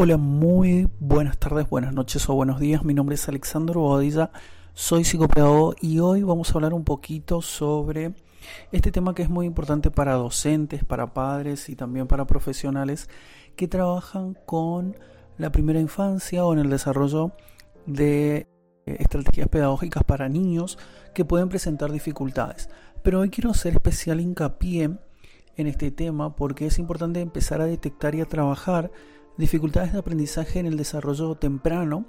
Hola, muy buenas tardes, buenas noches o buenos días. Mi nombre es Alexandro Bodilla, soy psicopedagogo y hoy vamos a hablar un poquito sobre este tema que es muy importante para docentes, para padres y también para profesionales que trabajan con la primera infancia o en el desarrollo de estrategias pedagógicas para niños que pueden presentar dificultades. Pero hoy quiero hacer especial hincapié en este tema porque es importante empezar a detectar y a trabajar dificultades de aprendizaje en el desarrollo temprano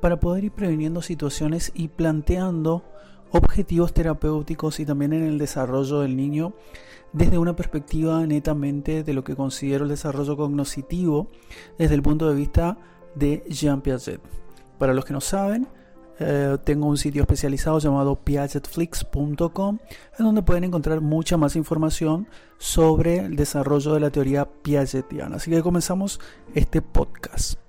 para poder ir previniendo situaciones y planteando objetivos terapéuticos y también en el desarrollo del niño desde una perspectiva netamente de lo que considero el desarrollo cognitivo desde el punto de vista de Jean Piaget. Para los que no saben, eh, tengo un sitio especializado llamado piagetflix.com en donde pueden encontrar mucha más información sobre el desarrollo de la teoría piagetiana. Así que comenzamos este podcast.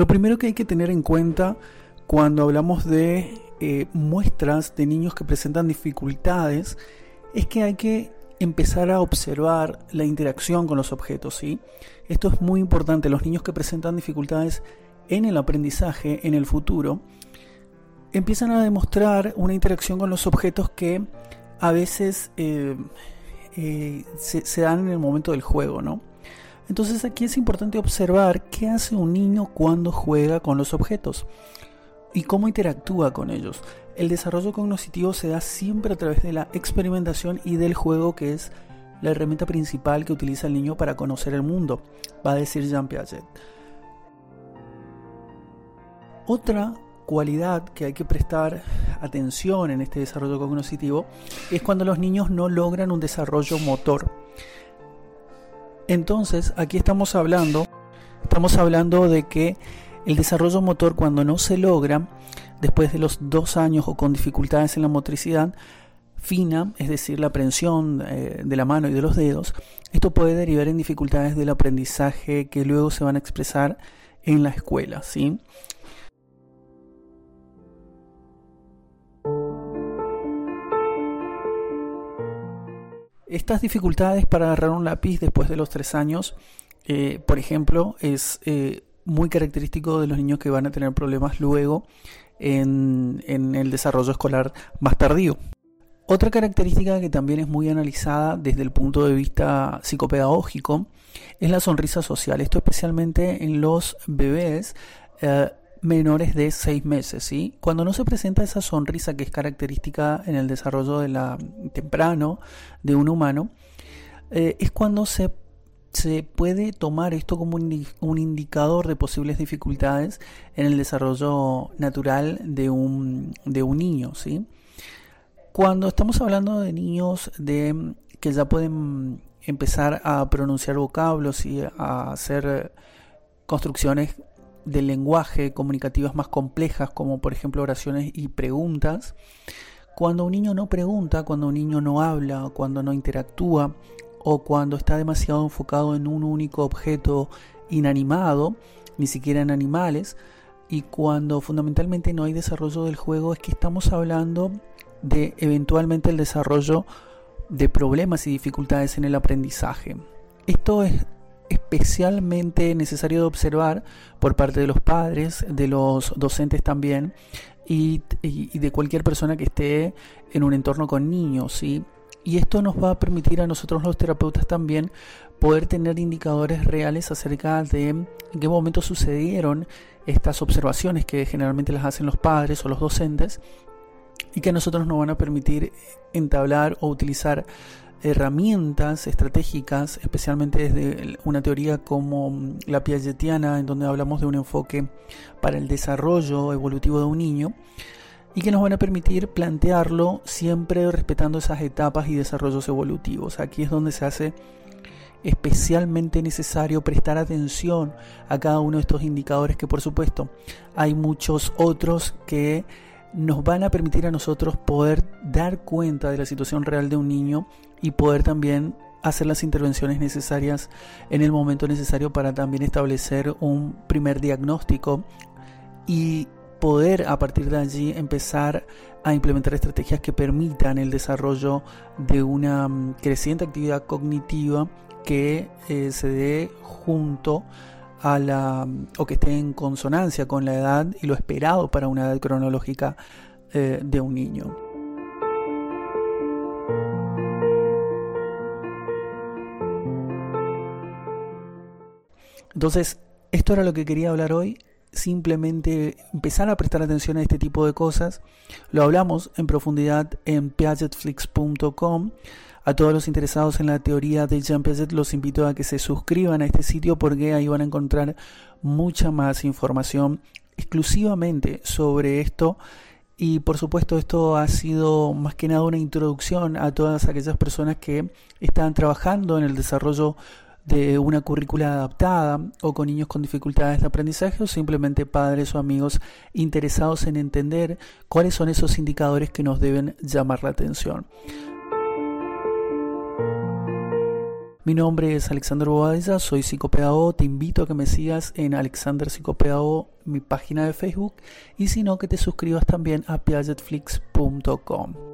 Lo primero que hay que tener en cuenta cuando hablamos de eh, muestras de niños que presentan dificultades es que hay que empezar a observar la interacción con los objetos. ¿sí? Esto es muy importante. Los niños que presentan dificultades en el aprendizaje en el futuro empiezan a demostrar una interacción con los objetos que a veces eh, eh, se, se, dan en el momento del juego, ¿no? Entonces aquí es importante observar qué hace un niño cuando juega con los objetos y cómo interactúa con ellos. El desarrollo cognitivo se da siempre a través de la experimentación y del juego que es la herramienta principal que utiliza el niño para conocer el mundo, va a decir Jean Piaget. Otra cualidad que hay que prestar atención en este desarrollo cognitivo es cuando los niños no logran un desarrollo motor. Entonces, aquí estamos hablando, estamos hablando de que el desarrollo motor cuando no se logra, después de los dos años o con dificultades en la motricidad fina, es decir, la aprehensión eh, de la mano y de los dedos, esto puede derivar en dificultades del aprendizaje que luego se van a expresar en la escuela, ¿sí? Estas dificultades para agarrar un lápiz después de los tres años, eh, por ejemplo, es eh, muy característico de los niños que van a tener problemas luego en, el desarrollo escolar más tardío. Otra característica que también es muy analizada desde el punto de vista psicopedagógico es la sonrisa social. Esto especialmente en los bebés eh, menores de 6 meses. ¿sí? Cuando no se presenta esa sonrisa que es característica en el desarrollo de la, temprano de un humano, eh, es cuando se, se, puede tomar esto como un, un, indicador de posibles dificultades en el desarrollo natural de un, de un niño. ¿sí? Cuando estamos hablando de niños de, que ya pueden empezar a pronunciar vocablos y a hacer construcciones del lenguaje comunicativas más complejas, como por ejemplo oraciones y preguntas, cuando un niño no pregunta, cuando un niño no habla, cuando no interactúa, o cuando está demasiado enfocado en un único objeto inanimado, ni siquiera en animales, y cuando fundamentalmente no hay desarrollo del juego, es que estamos hablando de eventualmente el desarrollo de problemas y dificultades en el aprendizaje. Esto es especialmente necesario de observar por parte de los padres, de los docentes también y, de cualquier persona que esté en un entorno con niños. ¿sí? Y esto nos va a permitir a nosotros los terapeutas también poder tener indicadores reales acerca de en qué momento sucedieron estas observaciones que generalmente las hacen los padres o los docentes y que a nosotros nos van a permitir entablar o utilizar herramientas estratégicas, especialmente desde una teoría como la piagetiana, en donde hablamos de un enfoque para el desarrollo evolutivo de un niño, y que nos van a permitir plantearlo siempre respetando esas etapas y desarrollos evolutivos. Aquí es donde se hace especialmente necesario prestar atención a cada uno de estos indicadores que por supuesto hay muchos otros que nos van a permitir a nosotros poder dar cuenta de la situación real de un niño y poder también hacer las intervenciones necesarias en el momento necesario para también establecer un primer diagnóstico y poder a partir de allí empezar a implementar estrategias que permitan el desarrollo de una mm, creciente actividad cognitiva que eh, se dé junto a la mm, o que esté en consonancia con la edad y lo esperado para una edad cronológica eh, de un niño. Entonces, esto era lo que quería hablar hoy simplemente empezar a prestar atención a este tipo de cosas. Lo hablamos en profundidad en piagetflix.com. A todos los interesados en la teoría de Jean Piaget los invito a que se suscriban a este sitio porque ahí van a encontrar mucha más información exclusivamente sobre esto. Y por supuesto esto ha sido más que nada una introducción a todas aquellas personas que están trabajando en el desarrollo de una currícula adaptada o con niños con dificultades de aprendizaje o simplemente padres o amigos interesados en entender cuáles son esos indicadores que nos deben llamar la atención. Mi nombre es Alexander Bobadilla, soy psicopedagogo, te invito a que me sigas en Alexander Psicopedagogo, mi página de Facebook, y si no, que te suscribas también a piagetflix.com.